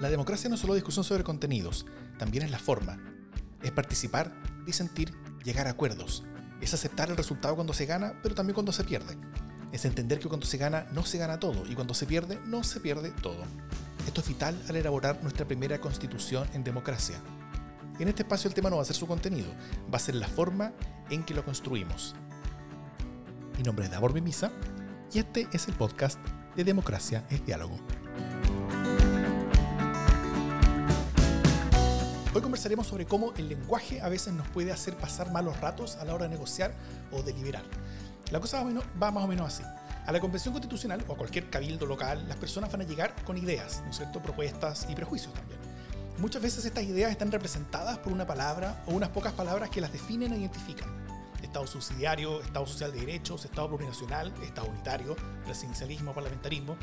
La democracia no es solo discusión sobre contenidos, también es la forma. Es participar, disentir, llegar a acuerdos. Es aceptar el resultado cuando se gana, pero también cuando se pierde. Es entender que cuando se gana no se gana todo y cuando se pierde no se pierde todo. Esto es vital al elaborar nuestra primera constitución en democracia. En este espacio el tema no va a ser su contenido, va a ser la forma en que lo construimos. Mi nombre es Davor Mimisa y este es el podcast de Democracia es Diálogo. Hoy conversaremos sobre cómo el lenguaje a veces nos puede hacer pasar malos ratos a la hora de negociar o deliberar. La cosa va más o menos así. A la convención constitucional o a cualquier cabildo local, las personas van a llegar con ideas, ¿no es cierto? Propuestas y prejuicios también. Muchas veces estas ideas están representadas por una palabra o unas pocas palabras que las definen e identifican. Estado subsidiario, Estado social de derechos, Estado plurinacional, Estado unitario, presidencialismo, parlamentarismo.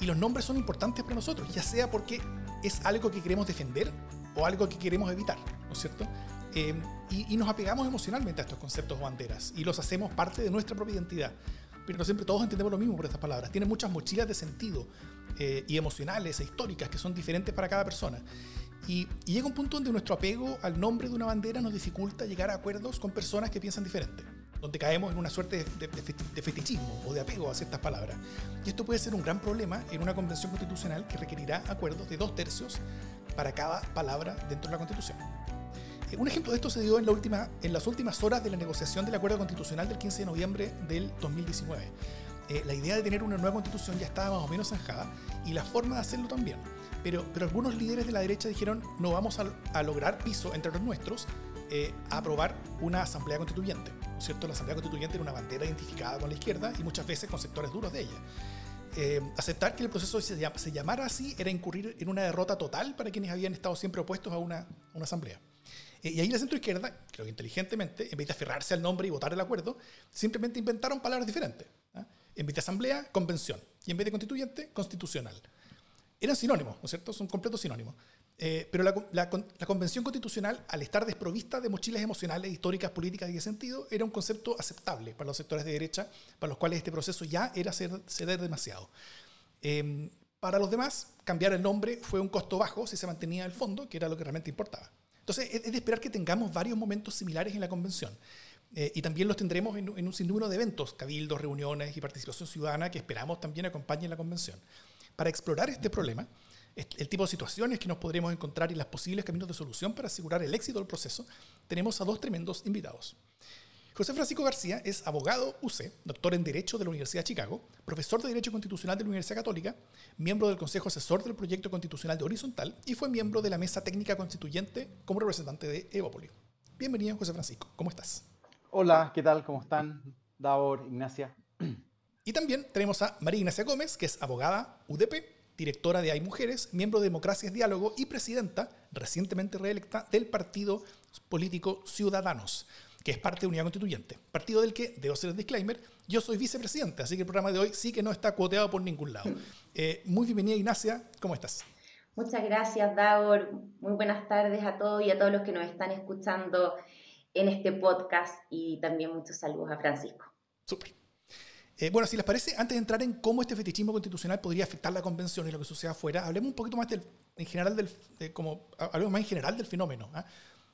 Y los nombres son importantes para nosotros, ya sea porque es algo que queremos defender o algo que queremos evitar, ¿no es cierto? Eh, y, nos apegamos emocionalmente a estos conceptos o banderas y los hacemos parte de nuestra propia identidad. Pero no siempre todos entendemos lo mismo por estas palabras. Tienen muchas mochilas de sentido eh, y emocionales e históricas que son diferentes para cada persona. Y, y, llega un punto donde nuestro apego al nombre de una bandera nos dificulta llegar a acuerdos con personas que piensan diferente, donde caemos en una suerte de, de, fetichismo o de apego a ciertas palabras. Y esto puede ser un gran problema en una convención constitucional que requerirá acuerdos de dos tercios para cada palabra dentro de la Constitución. Eh, un ejemplo de esto se dio en, la última, en las últimas horas de la negociación del acuerdo constitucional del 15 de noviembre del 2019. Eh, la idea de tener una nueva constitución ya estaba más o menos zanjada y la forma de hacerlo también. Pero, algunos líderes de la derecha dijeron no vamos a, lograr piso entre los nuestros eh, a aprobar una asamblea constituyente. cierto? La asamblea constituyente era una bandera identificada con la izquierda y muchas veces con sectores duros de ella. Eh, aceptar que el proceso se, se, llamara así era incurrir en una derrota total para quienes habían estado siempre opuestos a una, una asamblea. Eh, y ahí la centroizquierda, creo que inteligentemente, en vez de aferrarse al nombre y votar el acuerdo, simplemente inventaron palabras diferentes. ¿ah? En vez de asamblea, convención. Y en vez de constituyente, constitucional. Eran sinónimos, ¿no es cierto? Son completos sinónimos. Eh, pero la, convención constitucional, al estar desprovista de mochilas emocionales, históricas, políticas y de sentido, era un concepto aceptable para los sectores de derecha, para los cuales este proceso ya era ceder demasiado. Em, para los demás, cambiar el nombre fue un costo bajo si se mantenía el fondo, que era lo que realmente importaba. Entonces, es, de esperar que tengamos varios momentos similares en la convención. Eh, y también los tendremos en, en, un sinnúmero de eventos, cabildos, reuniones y participación ciudadana que esperamos también acompañen la convención. Para explorar este problema, el tipo de situaciones que nos podremos encontrar y los posibles caminos de solución para asegurar el éxito del proceso, tenemos a dos tremendos invitados. José Francisco García es abogado UC, doctor en Derecho de la Universidad de Chicago, profesor de Derecho Constitucional de la Universidad Católica, miembro del Consejo Asesor del Proyecto Constitucional de Horizontal y fue miembro de la Mesa Técnica Constituyente como representante de Evópolis. Bienvenido, José Francisco. ¿Cómo estás? Hola, ¿qué tal? ¿Cómo están? Davor, Ignacia. Y también tenemos a María Ignacia Gómez, que es abogada UDP, directora de Hay Mujeres, miembro de Democracias Diálogo y presidenta, recientemente reelecta, del partido político Ciudadanos, que es parte de Unidad Constituyente. Partido del que, debo hacer el disclaimer, yo soy vicepresidente, así que el programa de hoy sí que no está cuoteado por ningún lado. Eh, muy bienvenida, Ignacia, ¿cómo estás? Muchas gracias, Davor. Muy buenas tardes a todos y a todos los que nos están escuchando en este podcast y también muchos saludos a Francisco. Súper. Eh, bueno, si les parece, antes de entrar en cómo este fetichismo constitucional podría afectar la convención y lo que sucede afuera, hablemos un poquito más en general del, como, hablemos más en general del fenómeno. ¿ah?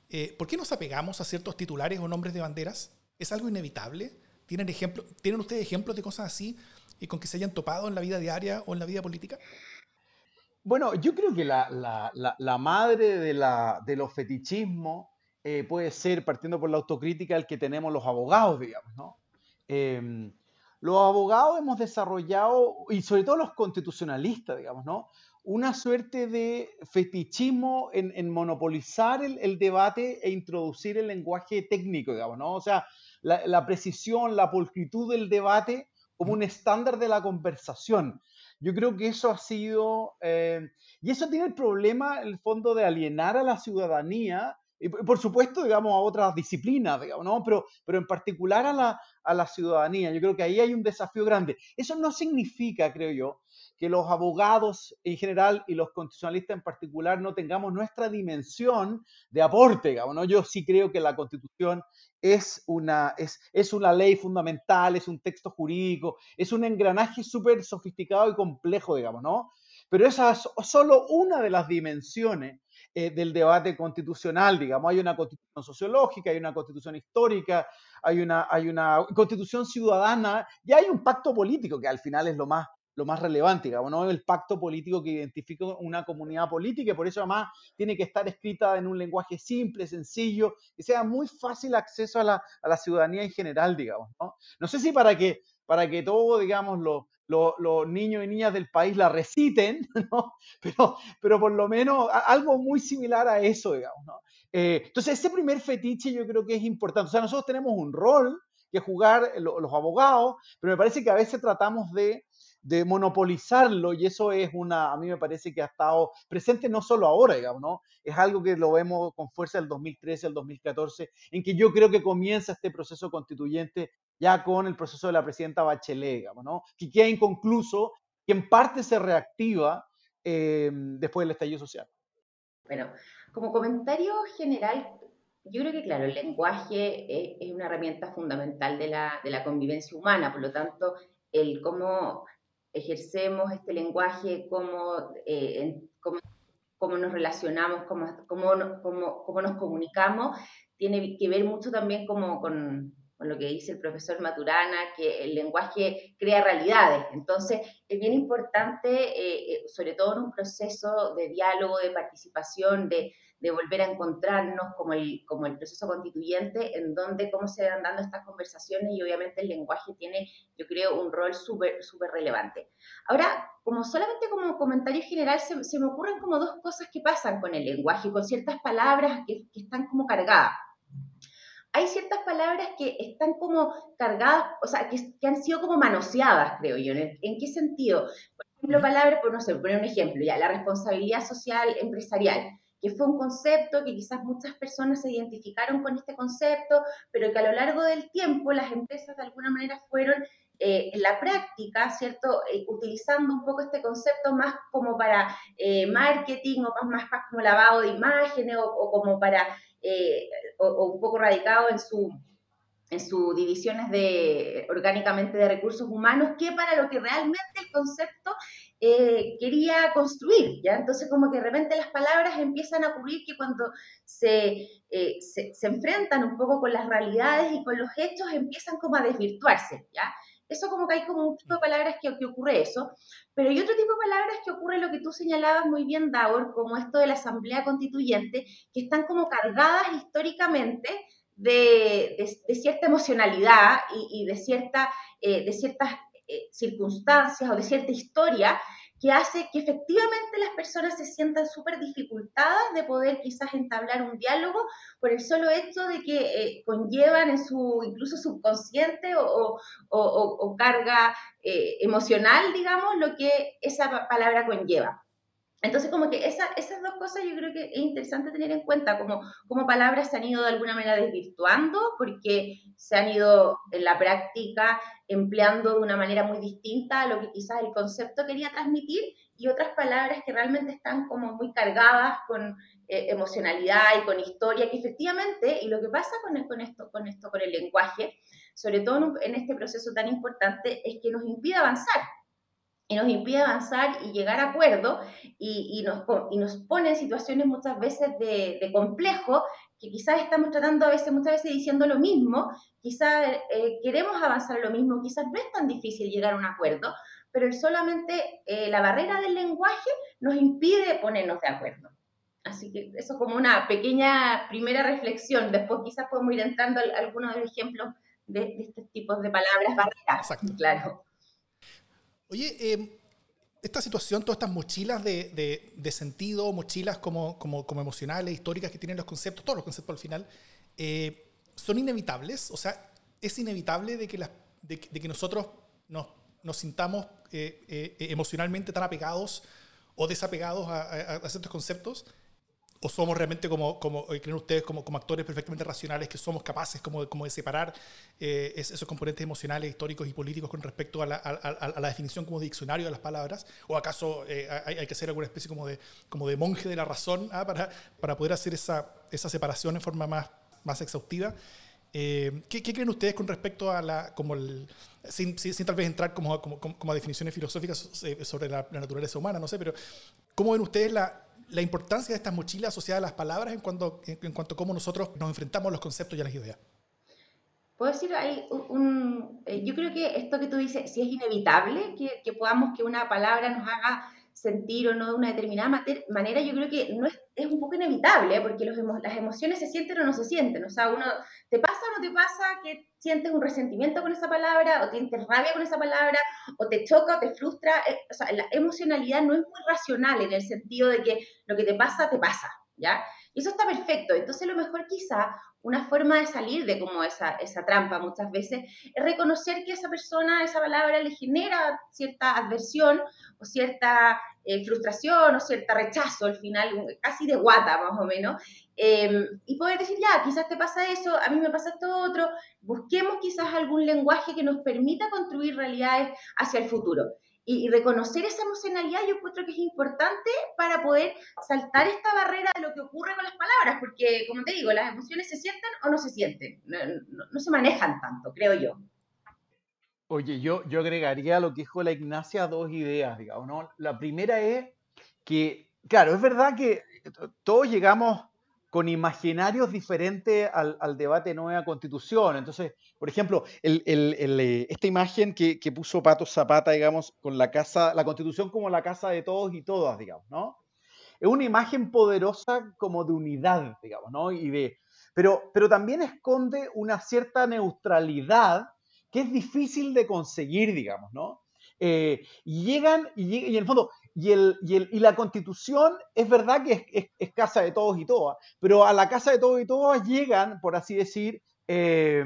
Eh, ¿Por qué nos apegamos a ciertos titulares o nombres de banderas? ¿Es algo inevitable? ¿Tienen, ejemplo, ¿tienen ustedes ejemplos de cosas así y con que se hayan topado en la vida diaria o en la vida política? Bueno, yo creo que la, madre de, de los fetichismos eh, puede ser, partiendo por la autocrítica, el que tenemos los abogados, digamos, ¿no? Los abogados hemos desarrollado, y sobre todo los constitucionalistas, digamos, ¿no? Una suerte de fetichismo en, monopolizar el, debate e introducir el lenguaje técnico, digamos, ¿no? O sea, la, precisión, la pulcritud del debate como un estándar de la conversación. Yo creo que eso ha sido, eh, y eso tiene el problema, el fondo, de alienar a la ciudadanía y por supuesto, digamos, a otras disciplinas, digamos, ¿no? Pero, pero en particular a la, a la ciudadanía. Yo creo que ahí hay un desafío grande. Eso no significa, creo yo, que los abogados en general y los constitucionalistas en particular no tengamos nuestra dimensión de aporte, digamos, ¿no? Yo sí creo que la constitución es una, es, es una ley fundamental, es un texto jurídico, es un engranaje súper sofisticado y complejo, digamos, ¿no? pero esa es solo una de las dimensiones eh, del debate constitucional, digamos. Hay una constitución sociológica, hay una constitución histórica, hay una, hay una constitución ciudadana y hay un pacto político que al final es lo más, lo más relevante, digamos, ¿no? el pacto político que identifica una comunidad política y por eso además tiene que estar escrita en un lenguaje simple, sencillo, que sea muy fácil acceso a la, a la ciudadanía en general, digamos. ¿no? no sé si para que, para que todo, digamos, lo, los niños y niñas del país la reciten, ¿no? pero, pero por lo menos algo muy similar a eso, digamos. ¿no? Eh, entonces, ese primer fetiche yo creo que es importante. O sea, nosotros tenemos un rol que jugar los abogados, pero me parece que a veces tratamos de monopolizarlo y eso es una, a mí me parece que ha estado presente no solo ahora, digamos, ¿no? Es algo que lo vemos con fuerza del 2013 al 2014, en que yo creo que comienza este proceso constituyente ya con el proceso de la presidenta Bachelet, ¿no? Que queda inconcluso, que en parte se reactiva eh, después del estallido social. Bueno, como comentario general, yo creo que, claro, el lenguaje es, una herramienta fundamental de la, de la, convivencia humana, por lo tanto, el cómo ejercemos este lenguaje, cómo, eh, cómo, nos relacionamos, cómo, cómo, cómo, nos comunicamos, tiene que ver mucho también como con, con, lo que dice el profesor Maturana, que el lenguaje crea realidades. Entonces, es bien importante, eh, eh, sobre todo en un proceso de diálogo, de participación, de, volver a encontrarnos como el, como el proceso constituyente, en donde cómo se van dando estas conversaciones y obviamente el lenguaje tiene, yo creo, un rol súper, súper relevante. Ahora, como solamente como comentario general, se, me ocurren como dos cosas que pasan con el lenguaje, con ciertas palabras que están como cargadas. Hay ciertas palabras que están como cargadas, o sea, que, que han sido como manoseadas, creo yo. ¿En, ¿En, qué sentido? Por ejemplo, palabras, por no sé, poner un ejemplo, ya, la responsabilidad social empresarial que fue un concepto que quizás muchas personas se identificaron con este concepto, pero que a lo largo del tiempo las empresas de alguna manera fueron eh, en la práctica, ¿cierto? Eh, utilizando un poco este concepto más como para eh, marketing o más, más, como lavado de imágenes o, como para, o, un poco radicado en su en sus divisiones de, orgánicamente de recursos humanos, que para lo que realmente el concepto eh, quería construir, ¿ya? Entonces como que de repente las palabras empiezan a ocurrir que cuando se, eh, se, se, enfrentan un poco con las realidades y con los hechos empiezan como a desvirtuarse, ¿ya? Eso como que hay como un tipo de palabras que, que ocurre eso, pero hay otro tipo de palabras que ocurre lo que tú señalabas muy bien, Daur, como esto de la Asamblea Constituyente, que están como cargadas históricamente de, de, cierta emocionalidad y, y de, cierta, eh, de ciertas eh, circunstancias o de cierta historia que hace que efectivamente las personas se sientan súper dificultadas de poder quizás entablar un diálogo por el solo hecho de que eh, conllevan en su incluso subconsciente o, o, carga eh, emocional, digamos, lo que esa palabra conlleva. Entonces, como que esa, esas dos cosas yo creo que es interesante tener en cuenta, como, como palabras se han ido de alguna manera desvirtuando porque se han ido en la práctica empleando de una manera muy distinta a lo que quizás el concepto quería transmitir y otras palabras que realmente están como muy cargadas con eh, emocionalidad y con historia, que efectivamente, y lo que pasa con, con, esto, con esto, con el lenguaje, sobre todo en este proceso tan importante, es que nos impide avanzar y nos impide avanzar y llegar a acuerdo y, y, nos, y nos pone en situaciones muchas veces de, de, complejo que quizás estamos tratando a veces, muchas veces diciendo lo mismo, quizás eh, queremos avanzar lo mismo, quizás no es tan difícil llegar a un acuerdo, pero solamente eh, la barrera del lenguaje nos impide ponernos de acuerdo. Así que eso como una pequeña primera reflexión, después quizás podemos ir entrando a algunos de los ejemplos de, de estos tipos de palabras barreras. Exacto. Claro. Oye, em, esta situación, todas estas mochilas de, de, sentido, mochilas como, como, como, emocionales, históricas que tienen los conceptos, todos los conceptos al final, eh, son inevitables. O sea, es inevitable de que, las, de, que nosotros nos, nos sintamos eh, eh, emocionalmente tan apegados o desapegados a, a, a ciertos conceptos o somos realmente como, como eh, creen ustedes, como, como actores perfectamente racionales que somos capaces como, como de separar eh, esos componentes emocionales, históricos y políticos con respecto a la, a, a la, definición como diccionario de las palabras? ¿O acaso eh, hay, hay, que ser alguna especie como de, como de monje de la razón ¿ah? para, para poder hacer esa, esa separación en forma más, más exhaustiva? ¿qué, ¿qué, creen ustedes con respecto a la, como el, sin, sin, tal vez entrar como, como, como, a definiciones filosóficas sobre la, naturaleza humana, no sé, pero ¿cómo ven ustedes la, la importancia de estas mochilas asociadas a las palabras en cuanto, en, cuanto a cómo nosotros nos enfrentamos a los conceptos y a las ideas? Puedo decir, hay un, eh, yo creo que esto que tú dices, si es inevitable que, que podamos que una palabra nos haga sentir o no de una determinada manera, yo creo que no es, es un poco inevitable, porque los las emociones se sienten o no se sienten. O sea, uno, ¿te pasa o no te pasa que sientes un resentimiento con esa palabra, o tienes rabia con esa palabra, o te choca o te frustra? Eh, o sea, la emocionalidad no es muy racional en el sentido de que lo que te pasa, te pasa, ¿ya? Y eso está perfecto. Entonces, lo mejor quizá, una forma de salir de como esa, esa trampa muchas veces, es reconocer que esa persona, esa palabra le genera cierta adversión o cierta eh, frustración o cierta rechazo al final, casi de guata más o menos, em, y poder decir, ya, quizás te pasa eso, a mí me pasa esto otro, busquemos quizás algún lenguaje que nos permita construir realidades hacia el futuro y, reconocer esa emocionalidad yo encuentro que es importante para poder saltar esta barrera de lo que ocurre con las palabras, porque como te digo, las emociones se sienten o no se sienten, no, se manejan tanto, creo yo. Oye, yo, yo agregaría a lo que dijo la Ignacia dos ideas, digamos, ¿no? La primera es que, claro, es verdad que todos llegamos con imaginarios diferentes al, al debate de nueva constitución. Entonces, por ejemplo, eh, esta imagen que, que, puso Pato Zapata, digamos, con la casa, la constitución como la casa de todos y todas, digamos, ¿no? Es una imagen poderosa como de unidad, digamos, ¿no? Y de, pero, pero también esconde una cierta neutralidad que es difícil de conseguir, digamos, ¿no? Eh, y llegan, y, y, en el fondo, y, el, y, el, y, la constitución es verdad que es, casa de todos y todas, pero a la casa de todos y todas llegan, por así decir, eh,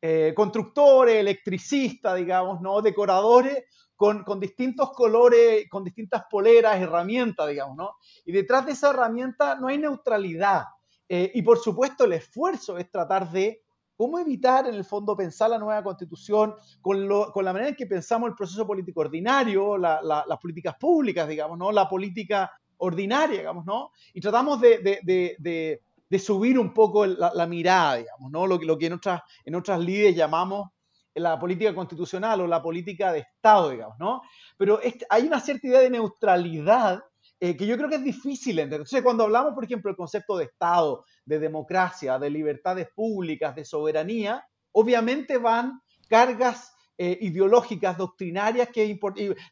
eh, constructores, electricistas, digamos, ¿no? Decoradores con, con, distintos colores, con distintas poleras, herramientas, digamos, ¿no? Y detrás de esa herramienta no hay neutralidad. y por supuesto el esfuerzo es tratar de ¿Cómo evitar, en el fondo, pensar la nueva constitución con, la manera en que pensamos el proceso político ordinario, las políticas públicas, digamos, ¿no? La política ordinaria, digamos, ¿no? Y tratamos de, subir un poco la, mirada, digamos, ¿no? Lo, lo que en otras, en otras llamamos la política constitucional o la política de Estado, digamos, ¿no? Pero hay una cierta idea de neutralidad eh, que yo creo que es difícil entender. Entonces, cuando hablamos, por ejemplo, del concepto de Estado, de democracia, de libertades públicas, de soberanía, obviamente van cargas eh, ideológicas, doctrinarias, que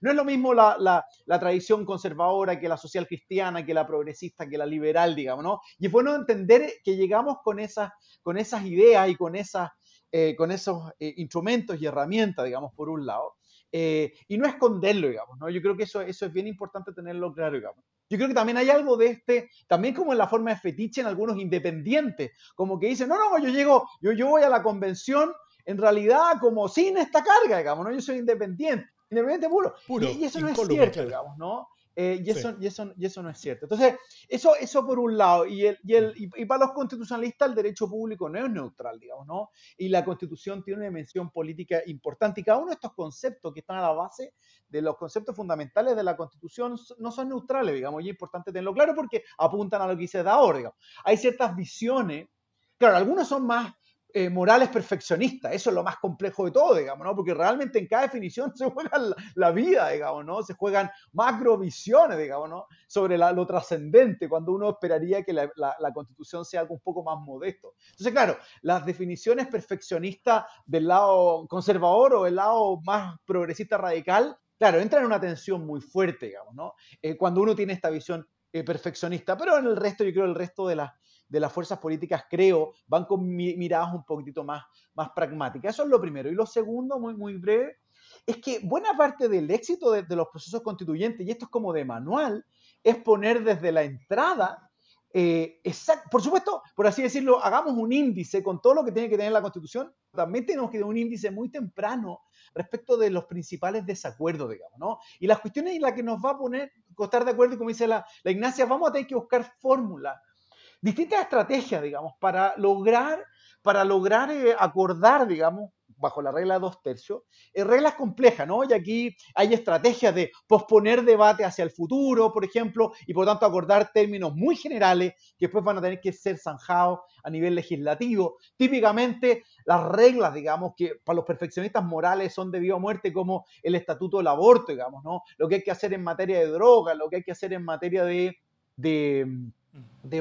no es lo mismo la, la, tradición conservadora que la social cristiana, que la progresista, que la liberal, digamos, ¿no? Y es bueno entender que llegamos con esas, con esas ideas y con, esas, eh, con esos instrumentos y herramientas, digamos, por un lado. Eh, y no esconderlo, digamos, ¿no? Yo creo que eso, eso es bien importante tenerlo claro, digamos. Yo creo que también hay algo de este, también como en la forma de fetiche en algunos independientes, como que dicen, no, no, yo llego, yo, yo voy a la convención en realidad como sin esta carga, digamos, ¿no? Yo soy independiente, independiente puro. y, eso no es cierto, digamos, ¿no? Eh, y, eso, y, eso, y, eso, no es cierto. Entonces, eso, eso por un lado. Y, el, y, el, y, para los constitucionalistas el derecho público no es neutral, digamos, ¿no? Y la constitución tiene una dimensión política importante. Y cada uno de estos conceptos que están a la base de los conceptos fundamentales de la constitución no son neutrales, digamos. Y es importante tenerlo claro porque apuntan a lo que dice ahora, digamos. Hay ciertas visiones. Claro, algunos son más eh, morales perfeccionistas. Eso es lo más complejo de todo, digamos, ¿no? Porque realmente en cada definición se juega la, vida, digamos, ¿no? Se juegan macrovisiones, digamos, ¿no? Sobre lo trascendente, cuando uno esperaría que la, la, constitución sea algo un poco más modesto. Entonces, claro, las definiciones perfeccionistas del lado conservador o del lado más progresista radical, claro, entran en una tensión muy fuerte, digamos, ¿no? Eh, cuando uno tiene esta visión eh, perfeccionista, pero en el resto, yo creo, el resto de las de las fuerzas políticas, creo, van con miradas un poquitito más, más pragmáticas. Eso es lo primero. Y lo segundo, muy, muy breve, es que buena parte del éxito de, los procesos constituyentes, y esto es como de manual, es poner desde la entrada, eh, por supuesto, por así decirlo, hagamos un índice con todo lo que tiene que tener la Constitución, también tenemos que tener un índice muy temprano respecto de los principales desacuerdos, digamos, ¿no? Y las cuestiones en las que nos va a poner, costar de acuerdo, y como dice la, la Ignacia, vamos a tener que buscar fórmulas distintas estrategias, digamos, para lograr, para lograr eh, acordar, digamos, bajo la regla de dos tercios, es reglas complejas, ¿no? Y aquí hay estrategias de posponer debate hacia el futuro, por ejemplo, y por tanto acordar términos muy generales que después van a tener que ser zanjados a nivel legislativo. Típicamente, las reglas, digamos, que para los perfeccionistas morales son debido a muerte, como el estatuto del aborto, digamos, ¿no? Lo que hay que hacer en materia de droga, lo que hay que hacer en materia de de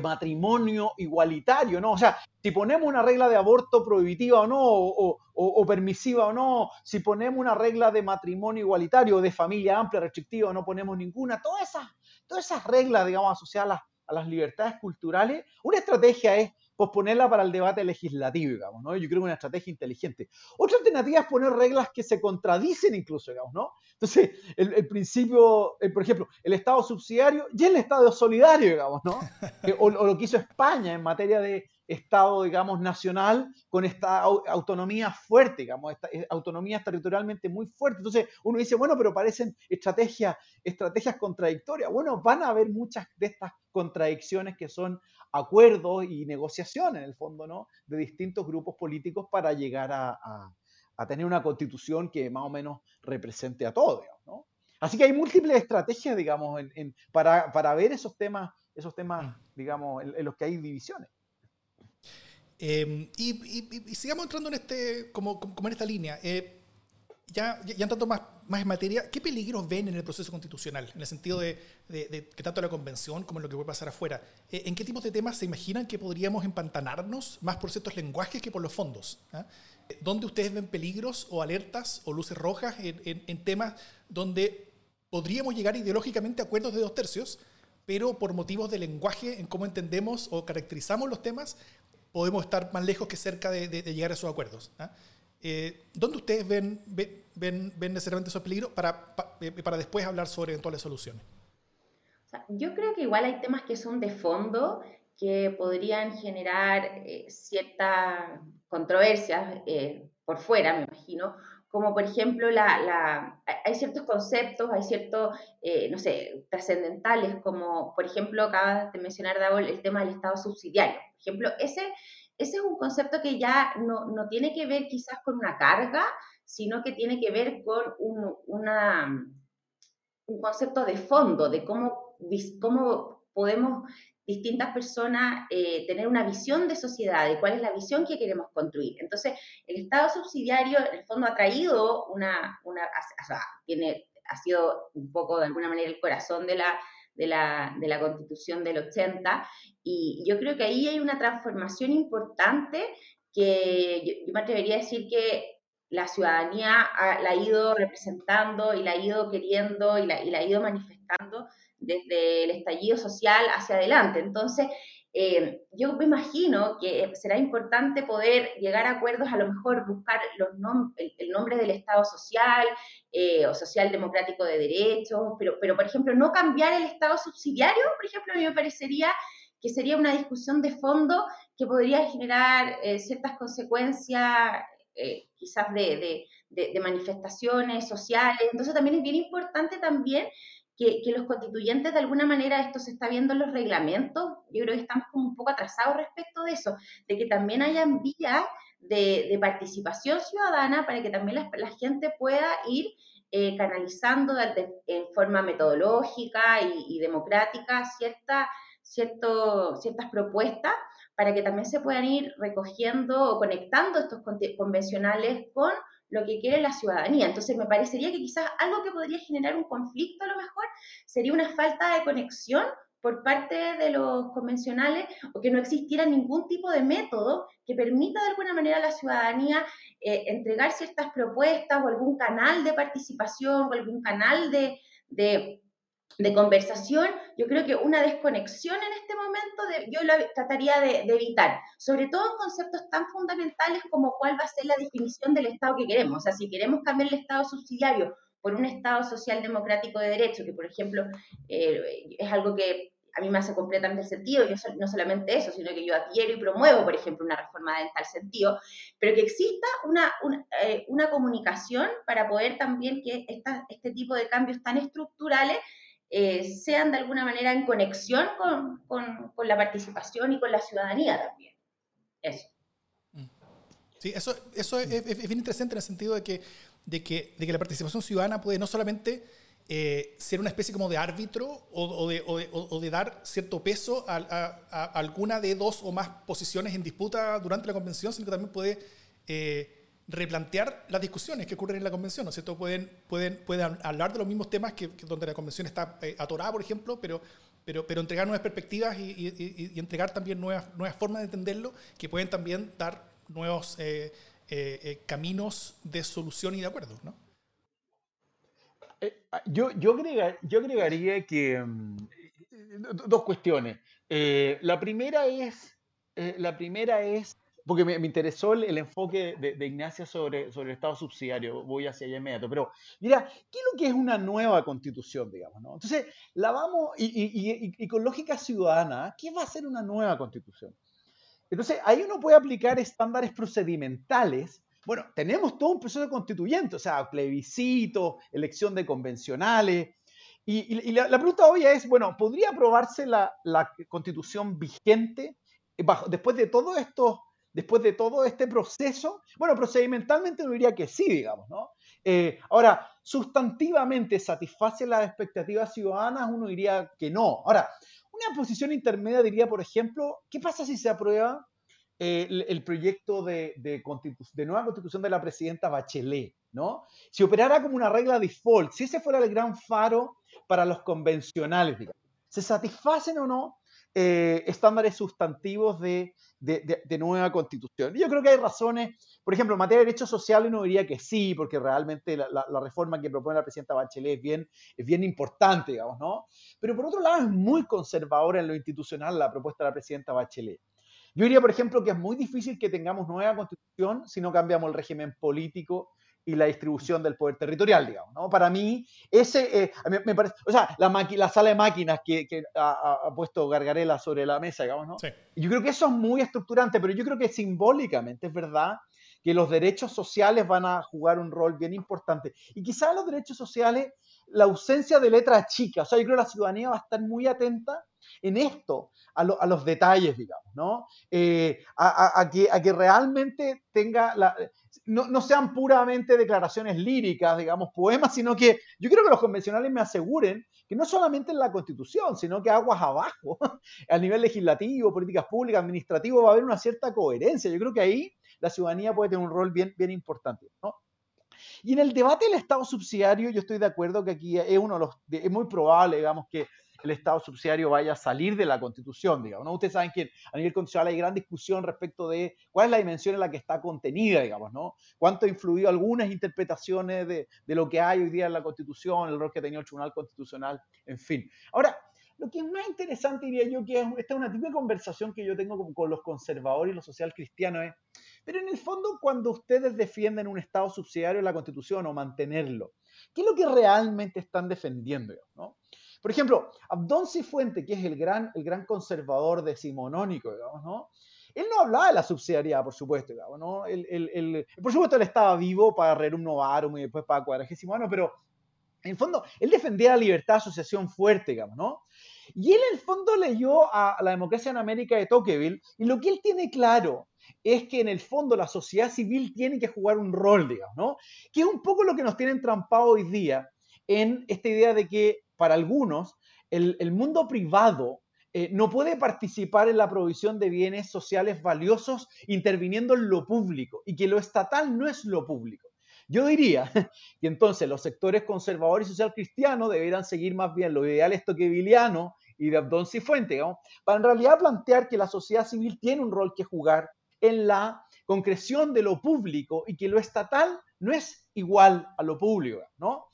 matrimonio igualitario, ¿no? O sea, si ponemos una regla de aborto prohibitiva o no, o, permisiva o no, si ponemos una regla de matrimonio igualitario, de familia amplia, restrictiva, o no ponemos ninguna, todas esas, todas esas reglas, digamos, asociadas a las libertades culturales, una estrategia es posponerla para el debate legislativo, digamos, ¿no? Yo creo que es una estrategia inteligente. Otra alternativa es poner reglas que se contradicen incluso, digamos, ¿no? Entonces, el, principio, por ejemplo, el Estado subsidiario y el Estado solidario, digamos, ¿no? O, lo que hizo España en materia de Estado, digamos, nacional con esta autonomía fuerte, digamos, eh, autonomías territorialmente muy fuertes. Entonces, uno dice, bueno, pero parecen estrategias, estrategias contradictorias. Bueno, van a haber muchas de estas contradicciones que son acuerdos y negociaciones, en el fondo, ¿no? De distintos grupos políticos para llegar a, tener una constitución que más o menos represente a todos, ¿no? Así que hay múltiples estrategias, digamos, para, ver esos temas, esos temas, digamos, en, los que hay divisiones. Em, y, sigamos entrando en este, como, como en esta línea. Eh, ya, ya entrando más, más en materia, ¿qué peligros ven en el proceso constitucional? En el sentido de, que tanto la convención como en lo que puede pasar afuera. Eh, ¿En qué tipos de temas se imaginan que podríamos empantanarnos más por ciertos lenguajes que por los fondos? ¿Ah? ¿Dónde ustedes ven peligros o alertas o luces rojas en, temas donde podríamos llegar ideológicamente a acuerdos de dos tercios, pero por motivos de lenguaje, en cómo entendemos o caracterizamos los temas, podemos estar más lejos que cerca de, llegar a esos acuerdos? ¿ah? Eh, ¿Dónde ustedes ven, ven, ven, necesariamente esos peligros para, eh, para, después hablar sobre eventuales soluciones? yo creo que igual hay temas que son de fondo que podrían generar eh, ciertas controversias por fuera, me imagino, como por ejemplo la, la, hay ciertos conceptos, hay ciertos, no sé, trascendentales, como por ejemplo acabas de mencionar, Davo, el tema del Estado subsidiario. Por ejemplo, ese ese es un concepto que ya no, tiene que ver quizás con una carga, sino que tiene que ver con un, un concepto de fondo, de cómo, cómo podemos distintas personas eh, tener una visión de sociedad, de cuál es la visión que queremos construir. Entonces, el Estado subsidiario, en el fondo, ha traído una, una tiene, ha sido un poco, de alguna manera, el corazón de la, de la, de la Constitución del 80. Y yo creo que ahí hay una transformación importante que yo, me atrevería a decir que la ciudadanía la ha ido representando y la ha ido queriendo y la, y la ha ido manifestando desde el estallido social hacia adelante. Entonces, eh, yo me imagino que será importante poder llegar a acuerdos, a lo mejor buscar los el, nombre del Estado social eh, o social democrático de derechos, pero, pero por ejemplo no cambiar el Estado subsidiario, por ejemplo, a mí me parecería que sería una discusión de fondo que podría generar eh, ciertas consecuencias quizás de, de, de manifestaciones sociales. Entonces también es bien importante también que, los constituyentes de alguna manera, esto se está viendo en los reglamentos, yo creo que estamos como un poco atrasados respecto de eso, de que también hayan vías de, participación ciudadana para que también la, gente pueda ir eh, canalizando en forma metodológica y, democrática cierta, cierto, ciertas propuestas para que también se puedan ir recogiendo o conectando estos convencionales con lo que quiere la ciudadanía. Entonces, me parecería que quizás algo que podría generar un conflicto a lo mejor sería una falta de conexión por parte de los convencionales o que no existiera ningún tipo de método que permita de alguna manera a la ciudadanía eh, entregar ciertas propuestas o algún canal de participación o algún canal de, de conversación, yo creo que una desconexión en este momento yo lo trataría de, evitar, sobre todo en conceptos tan fundamentales como cuál va a ser la definición del Estado que queremos. O sea, si queremos cambiar el Estado subsidiario por un Estado social democrático de derecho, que por ejemplo eh, es algo que a mí me hace completamente sentido, yo no solamente eso, sino que yo adhiero y promuevo, por ejemplo, una reforma en tal sentido, pero que exista una, eh, una, comunicación para poder también que este tipo de cambios tan estructurales eh, sean de alguna manera en conexión con, la participación y con la ciudadanía también. Eso. Mm. Sí, eso, eso es, bien interesante en el sentido de que, de, que, de que la participación ciudadana puede no solamente eh, ser una especie como de árbitro o, de, o, de, dar cierto peso a, a, alguna de dos o más posiciones en disputa durante la convención, sino que también puede eh, replantear las discusiones que ocurren en la convención, ¿no es cierto? Pueden, pueden, pueden hablar de los mismos temas que, donde la convención está eh, atorada, por ejemplo, pero, pero, pero entregar nuevas perspectivas y, entregar también nuevas, nuevas formas de entenderlo que pueden también dar nuevos caminos de solución y de acuerdo, ¿no? Eh, ah, yo, yo, agregaría que mm, dos cuestiones. Eh, la primera es, eh, la primera es porque me, interesó el, enfoque de, Ignacia sobre, sobre el Estado subsidiario, voy hacia allá inmediato, pero mira, ¿qué es lo que es una nueva constitución, digamos? ¿no? Entonces, la vamos, y, y, y, con lógica ciudadana, ¿qué va a ser una nueva constitución? Entonces, ahí uno puede aplicar estándares procedimentales bueno, tenemos todo un proceso constituyente, o sea, plebiscito, elección de convencionales. Y, la, pregunta obvia es, bueno, ¿podría aprobarse la, constitución vigente bajo, después de todo esto, después de todo este proceso? Bueno, procedimentalmente uno diría que sí, digamos, ¿no? Eh, ahora, sustantivamente satisface las expectativas ciudadanas, uno diría que no. Ahora, una posición intermedia diría, por ejemplo, ¿qué pasa si se aprueba el, proyecto de, de, nueva constitución de la presidenta Bachelet, ¿no? Si operara como una regla default, si ese fuera el gran faro para los convencionales, digamos, ¿se satisfacen o no eh, estándares sustantivos de, de, nueva constitución? Yo creo que hay razones, por ejemplo, en materia de derechos sociales uno diría que sí, porque realmente la, reforma que propone la presidenta Bachelet es bien, es bien importante, digamos, ¿no? Pero por otro lado es muy conservadora en lo institucional la propuesta de la presidenta Bachelet. Yo diría, por ejemplo, que es muy difícil que tengamos nueva constitución si no cambiamos el régimen político y la distribución del poder territorial, digamos, ¿no? Para mí, ese, eh, me, parece, o sea, la, la sala de máquinas que, ha, puesto Gargarela sobre la mesa, digamos, ¿no? Sí. Yo creo que eso es muy estructurante, pero yo creo que simbólicamente es verdad que los derechos sociales van a jugar un rol bien importante. Y quizás los derechos sociales, la ausencia de letras chicas, o sea, yo creo que la ciudadanía va a estar muy atenta en esto, a, los detalles, digamos, ¿no? Eh, a, que, a, que, realmente tenga, la, no, no, sean puramente declaraciones líricas, digamos, poemas, sino que yo quiero que los convencionales me aseguren que no solamente en la Constitución, sino que aguas abajo, a nivel legislativo, políticas públicas, administrativo, va a haber una cierta coherencia. Yo creo que ahí la ciudadanía puede tener un rol bien, bien importante, ¿no? Y en el debate del Estado subsidiario, yo estoy de acuerdo que aquí es uno de los, es muy probable, digamos, que el Estado subsidiario vaya a salir de la Constitución, digamos. ¿no? Ustedes saben que a nivel constitucional hay gran discusión respecto de cuál es la dimensión en la que está contenida, digamos, ¿no? Cuánto ha influido algunas interpretaciones de, lo que hay hoy día en la Constitución, el rol que ha tenido el Tribunal Constitucional, en fin. Ahora, lo que es más interesante, diría yo, que esta es una típica conversación que yo tengo con, los conservadores y los social cristianos, es, pero en el fondo cuando ustedes defienden un Estado subsidiario en la Constitución o mantenerlo, ¿qué es lo que realmente están defendiendo? ¿no? Por ejemplo, Abdón Cifuente, que es el gran, el gran conservador decimonónico, digamos, ¿no? Él no hablaba de la subsidiariedad, por supuesto, digamos, ¿no? por supuesto, él estaba vivo para Rerum Novarum y después para Cuadragésimo Ano, pero en fondo, él defendía la libertad de asociación fuerte, digamos, ¿no? Y él en el fondo leyó a la democracia en América de Tocqueville y lo que él tiene claro es que en el fondo la sociedad civil tiene que jugar un rol, digamos, ¿no? Que es un poco lo que nos tienen trampado hoy día en esta idea de que para algunos, el, mundo privado eh, no puede participar en la provisión de bienes sociales valiosos interviniendo en lo público y que lo estatal no es lo público. Yo diría que entonces los sectores conservadores y social cristianos deberían seguir más bien lo ideal estoqueviliano y de Abdón Cifuente, para en realidad plantear que la sociedad civil tiene un rol que jugar en la concreción de lo público y que lo estatal no es igual a lo público, ¿no?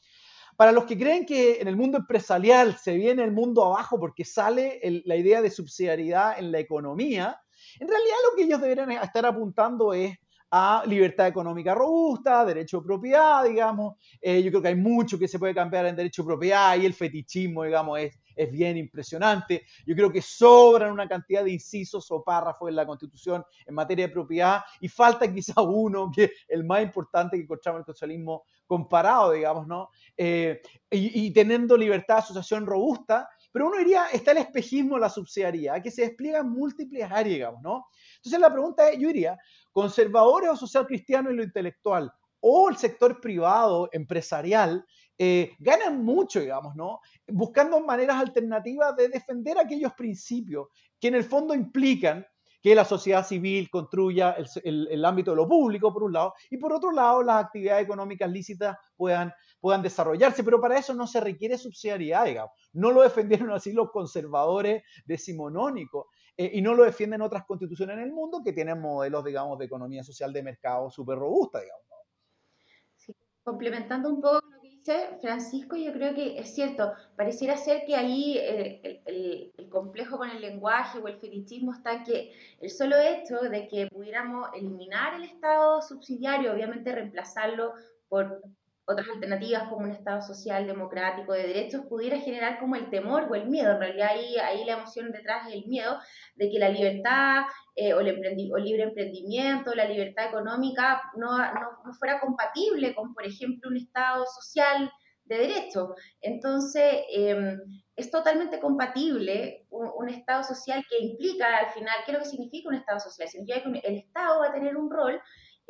Para los que creen que en el mundo empresarial se viene el mundo abajo porque sale la idea de subsidiariedad en la economía, en realidad lo que ellos deberían estar apuntando es a libertad económica robusta, derecho de propiedad, digamos. Eh, yo creo que hay mucho que se puede cambiar en derecho de propiedad y el fetichismo, digamos, es, bien impresionante. Yo creo que sobran una cantidad de incisos o párrafos en la Constitución en materia de propiedad y falta quizá uno que el más importante que encontramos en el socialismo comparado, digamos, ¿no? Eh, y, teniendo libertad de asociación robusta, pero uno diría, está el espejismo, la subsidiariedad, que se despliega en múltiples áreas, digamos, ¿no? Entonces la pregunta es, yo diría, conservadores o social cristiano en lo intelectual o el sector privado, empresarial, eh, ganan mucho, digamos, ¿no? Buscando maneras alternativas de defender aquellos principios que en el fondo implican que la sociedad civil construya el, ámbito de lo público, por un lado, y por otro lado, las actividades económicas lícitas puedan, puedan desarrollarse, pero para eso no se requiere subsidiariedad, digamos. No lo defendieron así los conservadores decimonónicos, eh, y no lo defienden otras constituciones en el mundo que tienen modelos, digamos, de economía social de mercado súper robusta, digamos. Complementando un poco Francisco, yo creo que es cierto, pareciera ser que ahí el, el, complejo con el lenguaje o el fetichismo está que el solo hecho de que pudiéramos eliminar el Estado subsidiario, obviamente reemplazarlo por otras alternativas como un Estado social, democrático, de derechos, pudiera generar como el temor o el miedo. En realidad ahí, ahí la emoción detrás es el miedo de que la libertad eh, o, el o, libre emprendimiento, la libertad económica no, no, fuera compatible con, por ejemplo, un Estado social de derecho. Entonces, em, es totalmente compatible un, un, Estado social que implica al final, ¿qué es lo que significa un Estado social? Significa que el Estado va a tener un rol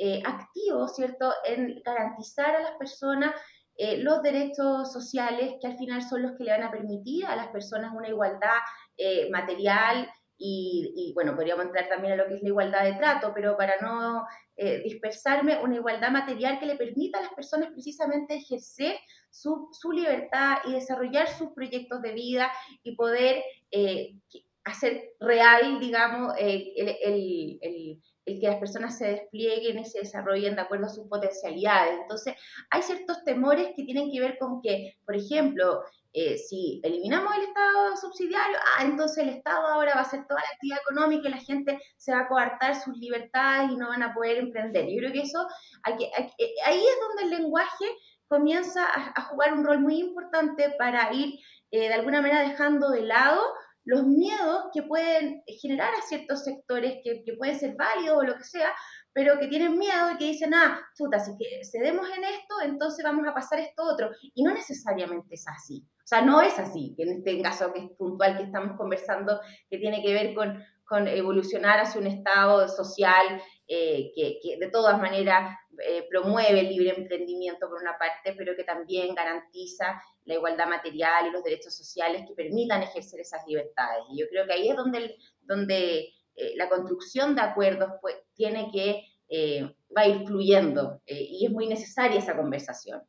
eh, activo, ¿cierto?, en garantizar a las personas eh, los derechos sociales que al final son los que le van a permitir a las personas una igualdad eh, material y, bueno, podríamos entrar también a lo que es la igualdad de trato, pero para no dispersarme, una igualdad material que le permita a las personas precisamente ejercer su, libertad y desarrollar sus proyectos de vida y poder hacer real, digamos, el que las personas se desplieguen y se desarrollen de acuerdo a sus potencialidades. Entonces, hay ciertos temores que tienen que ver con que, por ejemplo, eh, si eliminamos el Estado subsidiario, ah, entonces el Estado ahora va a hacer toda la actividad económica y la gente se va a coartar sus libertades y no van a poder emprender. Yo creo que eso, eh, ahí es donde el lenguaje comienza a, jugar un rol muy importante para ir eh, de alguna manera dejando de lado los miedos que pueden generar a ciertos sectores que, pueden ser válidos o lo que sea, pero que tienen miedo y que dicen, ah, chuta, si cedemos en esto, entonces vamos a pasar esto otro. Y no necesariamente es así. O sea, no es así, en este caso que es puntual que estamos conversando, que tiene que ver con, con evolucionar hacia un estado social eh, que, que, de todas maneras eh, promueve el libre emprendimiento por una parte, pero que también garantiza la igualdad material y los derechos sociales que permitan ejercer esas libertades. Y yo creo que ahí es donde, donde eh, la construcción de acuerdos pues, tiene que, va a ir fluyendo y es muy necesaria esa conversación.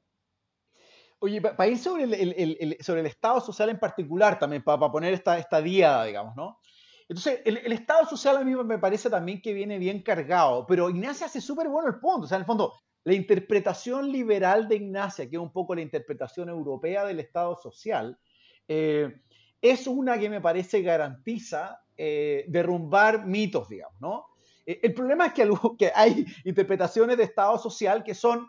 Oye, para ir sobre el, sobre el Estado social en particular también, para, para poner esta, esta diada, digamos, ¿no? Entonces, el, Estado social a mí me parece también que viene bien cargado, pero Ignacia hace súper bueno el punto. O sea, en el fondo, la interpretación liberal de Ignacia, que es un poco la interpretación europea del Estado social, eh, es una que me parece garantiza eh, derrumbar mitos, digamos, ¿no? Eh, el problema es que, que hay interpretaciones de Estado social que son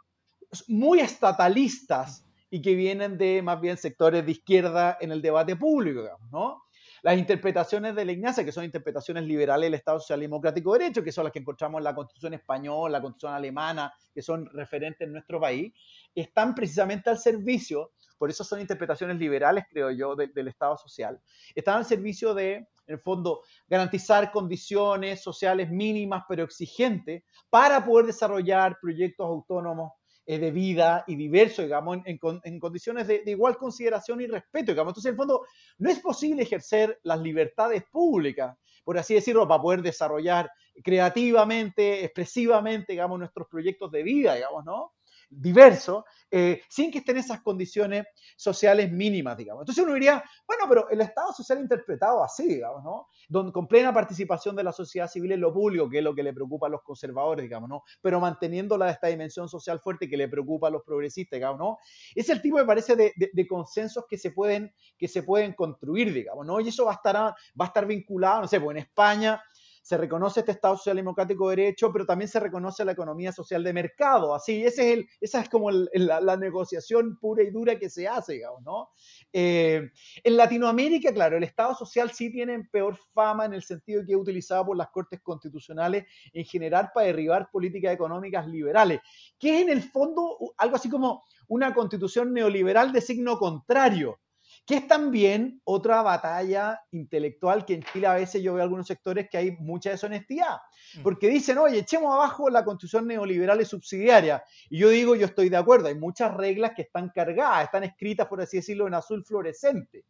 muy estatalistas y que vienen de más bien sectores de izquierda en el debate público, digamos, ¿no? Las interpretaciones de la Ignacia, que son interpretaciones liberales del Estado Social Democrático de Derecho, que son las que encontramos en la Constitución española, la Constitución alemana, que son referentes en nuestro país, están precisamente al servicio, por eso son interpretaciones liberales, creo yo, del Estado Social, están al servicio de, en el fondo, garantizar condiciones sociales mínimas pero exigentes para poder desarrollar proyectos autónomos eh, de vida y diverso, digamos, en, condiciones de, igual consideración y respeto, digamos. Entonces, en el fondo, no es posible ejercer las libertades públicas, por así decirlo, para poder desarrollar creativamente, expresivamente, digamos, nuestros proyectos de vida, digamos, ¿no? Diverso, eh, sin que estén esas condiciones sociales mínimas, digamos. Entonces uno diría, bueno, pero el Estado social interpretado así, digamos, ¿no? Con plena participación de la sociedad civil en lo público, que es lo que le preocupa a los conservadores, digamos, ¿no? Pero manteniendo la, esta dimensión social fuerte que le preocupa a los progresistas, digamos, ¿no? Es el tipo, me parece, de, de, consensos que se, pueden, que se pueden construir, digamos, ¿no? Y eso va a estar, va a estar vinculado, no sé, pues en España se reconoce este Estado social democrático de derecho, pero también se reconoce la economía social de mercado. Así, ese es el, esa es como la, negociación pura y dura que se hace, digamos, ¿no? Eh, en Latinoamérica, claro, el Estado social sí tiene peor fama en el sentido que es utilizado por las Cortes Constitucionales en general para derribar políticas económicas liberales, que es en el fondo algo así como una constitución neoliberal de signo contrario que es también otra batalla intelectual que en Chile a veces yo veo algunos sectores que hay mucha deshonestidad, mm. porque dicen, oye, echemos abajo la constitución neoliberal y subsidiaria. Y yo digo, yo estoy de acuerdo, hay muchas reglas que están cargadas, están escritas, por así decirlo, en azul fluorescente.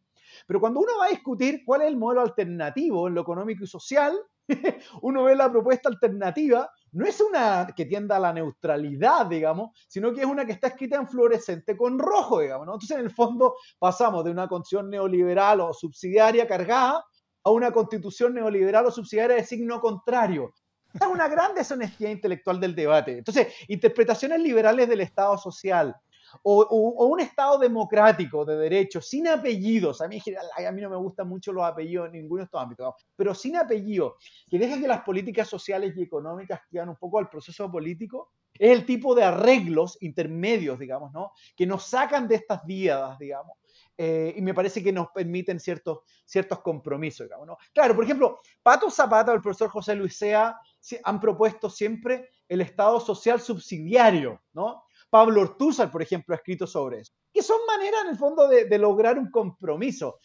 Pero cuando uno va a discutir cuál es el modelo alternativo en lo económico y social, uno ve la propuesta alternativa, no es una que tienda a la neutralidad, digamos, sino que es una que está escrita en fluorescente con rojo, digamos. Entonces, en el fondo, pasamos de una constitución neoliberal o subsidiaria cargada a una constitución neoliberal o subsidiaria de signo contrario. Esta es una gran deshonestidad intelectual del debate. Entonces, interpretaciones liberales del Estado social, o, un Estado democrático de derechos, sin apellidos. A mí, a mí no me gustan mucho los apellidos en ninguno de estos ámbitos, pero sin apellido, que dejen que las políticas sociales y económicas quieran un poco al proceso político, es el tipo de arreglos intermedios, digamos, ¿no? Que nos sacan de estas díadas, digamos. Eh, y me parece que nos permiten ciertos, ciertos compromisos, digamos, ¿no? Claro, por ejemplo, Pato Zapata o el profesor José Luis Sea han propuesto siempre el Estado social subsidiario, ¿no? Pablo Ortúzar, por ejemplo, ha escrito sobre eso, que son maneras en el fondo de, lograr un compromiso.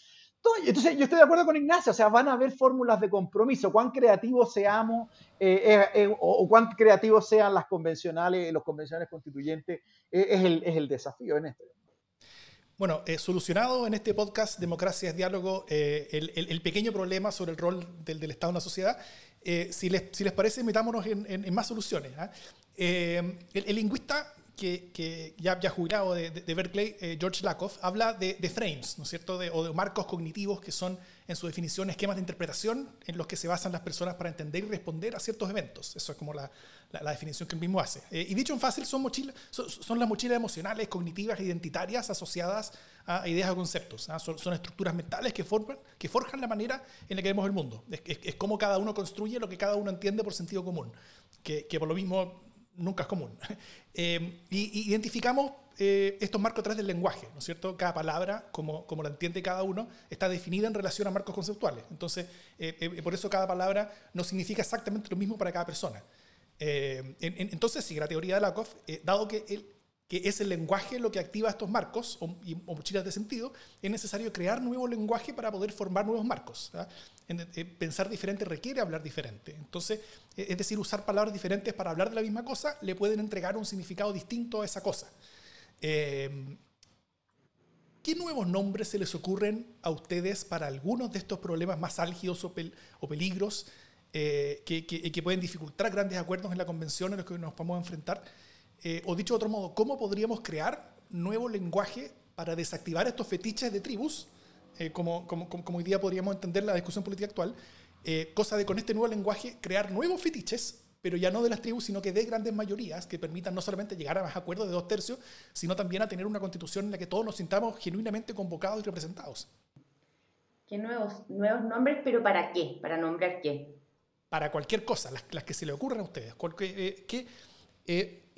Entonces, yo estoy de acuerdo con Ignacio, o sea, van a haber fórmulas de compromiso, cuán creativos seamos eh, eh, eh, o, cuán creativos sean las convencionales, los convencionales constituyentes, es el, es, el, desafío en esto. Bueno, solucionado en este podcast Democracia es Diálogo el, el, pequeño problema sobre el rol del, del Estado en la sociedad, si, les, si, les, parece, metámonos en, en, más soluciones. ¿ah? el, lingüista que, ya, ya, jubilado de, Berkeley, eh, George Lakoff, habla de, frames, ¿no es cierto?, o de marcos cognitivos que son, en su definición, esquemas de interpretación en los que se basan las personas para entender y responder a ciertos eventos. Eso es como la, la, definición que él mismo hace. Eh, y dicho en fácil, son, mochila, son, las mochilas emocionales, cognitivas, identitarias asociadas a ideas o conceptos. ¿ah? Son, son, estructuras mentales que, forman, que forjan la manera en la que vemos el mundo. Es, es, como cada uno construye lo que cada uno entiende por sentido común, que, que por lo mismo nunca es común. Eh, y, identificamos eh, estos marcos a través del lenguaje, ¿no es cierto? Cada palabra, como, como la entiende cada uno, está definida en relación a marcos conceptuales. Entonces, eh, por eso cada palabra no significa exactamente lo mismo para cada persona. entonces, sigue la teoría de Lakoff, dado que el, que es el lenguaje lo que activa estos marcos o, mochilas de sentido, es necesario crear nuevo lenguaje para poder formar nuevos marcos. ¿ah? Eh, pensar diferente requiere hablar diferente. Entonces, eh, es decir, usar palabras diferentes para hablar de la misma cosa le pueden entregar un significado distinto a esa cosa. Eh, ¿Qué nuevos nombres se les ocurren a ustedes para algunos de estos problemas más álgidos o, peligros que, que pueden dificultar grandes acuerdos en la convención en los que nos a enfrentar? Eh, o dicho de otro modo, ¿cómo podríamos crear nuevo lenguaje para desactivar estos fetiches de tribus, eh, como, como, como, hoy día podríamos entender la discusión política actual, eh, cosa de con este nuevo lenguaje crear nuevos fetiches, pero ya no de las tribus, sino que de grandes mayorías que permitan no solamente llegar a más acuerdos de dos tercios, sino también a tener una constitución en la que todos nos sintamos genuinamente convocados y representados. ¿Qué nuevos, nuevos nombres, pero para qué? ¿Para nombrar qué? Para cualquier cosa, las, las que se le ocurran a ustedes. Cualquier, ¿qué,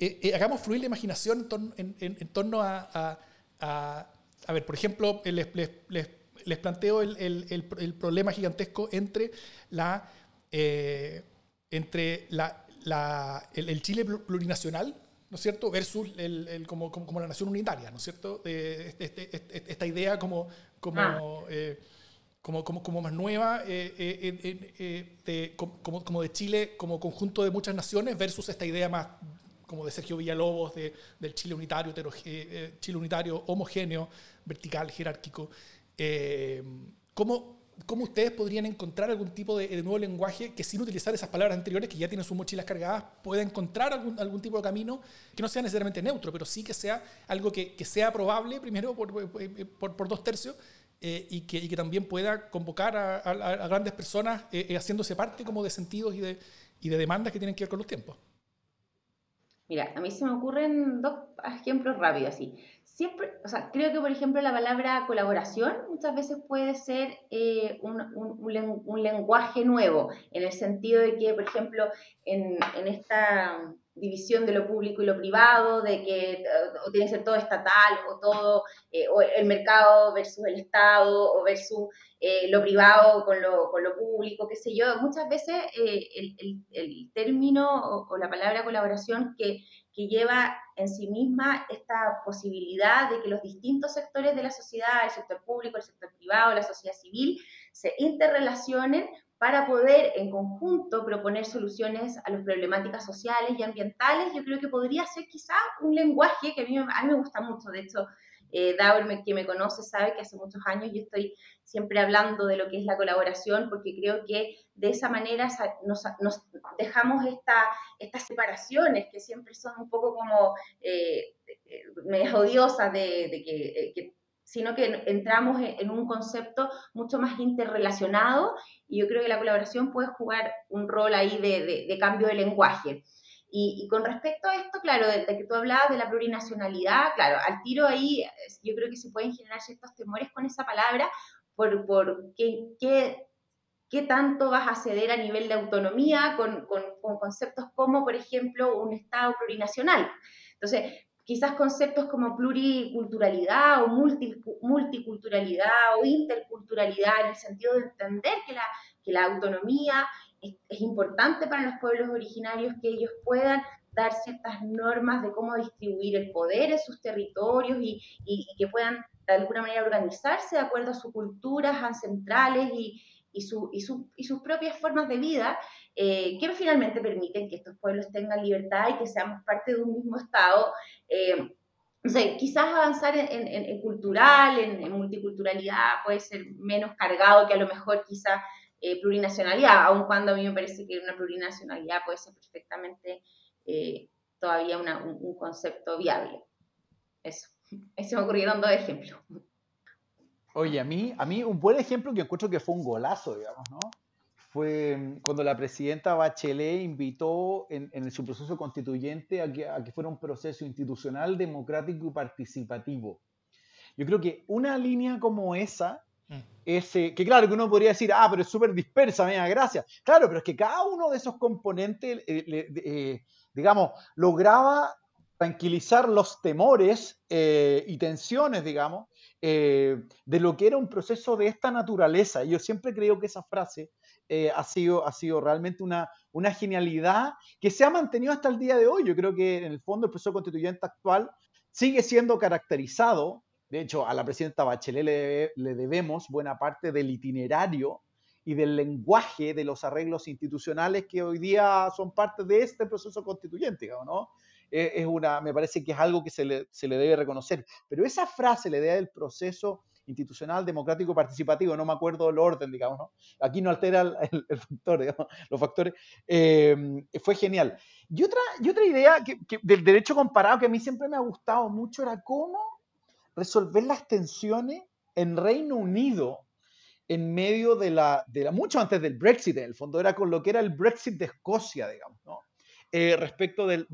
eh, eh, hagamos fluir la imaginación en torno, a, a, ver, por ejemplo, les, les, planteo el, el, problema gigantesco entre la, eh, entre la, la el, Chile plurinacional, ¿no es cierto?, versus el, como, como, la nación unitaria, ¿no es cierto?, este, este, este, esta idea como, como, ah. como, como, como, más nueva, de, como, como de Chile como conjunto de muchas naciones versus esta idea más como de Sergio Villalobos, de, del Chile unitario, eh, eh, Chile unitario homogéneo, vertical, jerárquico. Eh, ¿cómo, ¿Cómo ustedes podrían encontrar algún tipo de, nuevo lenguaje que sin utilizar esas palabras anteriores que ya tienen sus mochilas cargadas, pueda encontrar algún, algún tipo de camino que no sea necesariamente neutro, pero sí que sea algo que, que sea probable, primero por, por, por dos tercios, y, que, y, que, también pueda convocar a, a, grandes personas haciéndose parte como de sentidos y de, y de demandas que tienen que ver con los tiempos. Mira, a mí se me ocurren dos ejemplos rápidos así. Siempre, o sea, creo que por ejemplo la palabra colaboración muchas veces puede ser eh, un, un, lenguaje nuevo, en el sentido de que, por ejemplo, en, en esta división de lo público y lo privado, de que eh, o tiene que ser todo estatal o todo, eh, o el mercado versus el Estado o versus eh, lo privado con lo, con lo, público, qué sé yo. Muchas veces el, el, el, término o, la palabra colaboración que, que lleva en sí misma esta posibilidad de que los distintos sectores de la sociedad, el sector público, el sector privado, la sociedad civil, se interrelacionen para poder en conjunto proponer soluciones a las problemáticas sociales y ambientales. Yo creo que podría ser quizá un lenguaje que a mí, a mí me gusta mucho. De hecho, eh, que me conoce, sabe que hace muchos años yo estoy siempre hablando de lo que es la colaboración, porque creo que de esa manera nos, dejamos esta, estas separaciones que siempre son un poco como eh, eh medias odiosas de, eh, que, sino que entramos en un concepto mucho más interrelacionado y yo creo que la colaboración puede jugar un rol ahí de, de cambio de lenguaje. Y, con respecto a esto, claro, de, que tú hablabas de la plurinacionalidad, claro, al tiro ahí yo creo que se pueden generar ciertos temores con esa palabra, por, por qué, qué, qué tanto vas a ceder a nivel de autonomía con, con, conceptos como, por ejemplo, un Estado plurinacional. Entonces, quizás conceptos como pluriculturalidad o multiculturalidad o interculturalidad, en el sentido de entender que la, que la autonomía es, importante para los pueblos originarios que ellos puedan dar ciertas normas de cómo distribuir el poder en sus territorios y, que puedan de alguna manera organizarse de acuerdo a sus culturas ancestrales y, y, sus propias formas de vida, eh, que finalmente permiten que estos pueblos tengan libertad y que seamos parte de un mismo Estado. Eh, quizás avanzar en, cultural, en, multiculturalidad puede ser menos cargado que a lo mejor quizás eh, plurinacionalidad, aun cuando a mí me parece que una plurinacionalidad puede ser perfectamente eh, todavía un, concepto viable. Eso. Se me ocurrieron dos ejemplos. Oye, a mí, a mí un buen ejemplo que encuentro que fue un golazo, digamos, ¿no? Fue mm, cuando la presidenta Bachelet invitó en, su proceso constituyente a que, a que fuera un proceso institucional, democrático y participativo. Yo creo que una línea como esa ese, que claro, que uno podría decir, ah, pero es súper dispersa, mira, gracias. Claro, pero es que cada uno de esos componentes, eh, eh, digamos, lograba tranquilizar los temores eh, y tensiones, digamos, de lo que era un proceso de esta naturaleza. Yo siempre creo que esa frase ha, sido, ha sido realmente una, una genialidad que se ha mantenido hasta el día de hoy. Yo creo que en el fondo el proceso constituyente actual sigue siendo caracterizado de hecho, a la presidenta Bachelet le, debemos buena parte del itinerario y del lenguaje de los arreglos institucionales que hoy día son parte de este proceso constituyente, ¿no? Eh, es una, me parece que es algo que se le, debe reconocer. Pero esa frase, la idea del proceso institucional, democrático, participativo, no me acuerdo el orden, digamos, ¿no? Aquí no altera el, factor, digamos, los factores, eh, fue genial. Y otra, y otra idea del derecho comparado que a mí siempre me ha gustado mucho era cómo resolver las tensiones en Reino Unido en medio de la, de la, mucho antes del Brexit, en el fondo era con lo que era el Brexit de Escocia, digamos, ¿no? Eh, respecto del,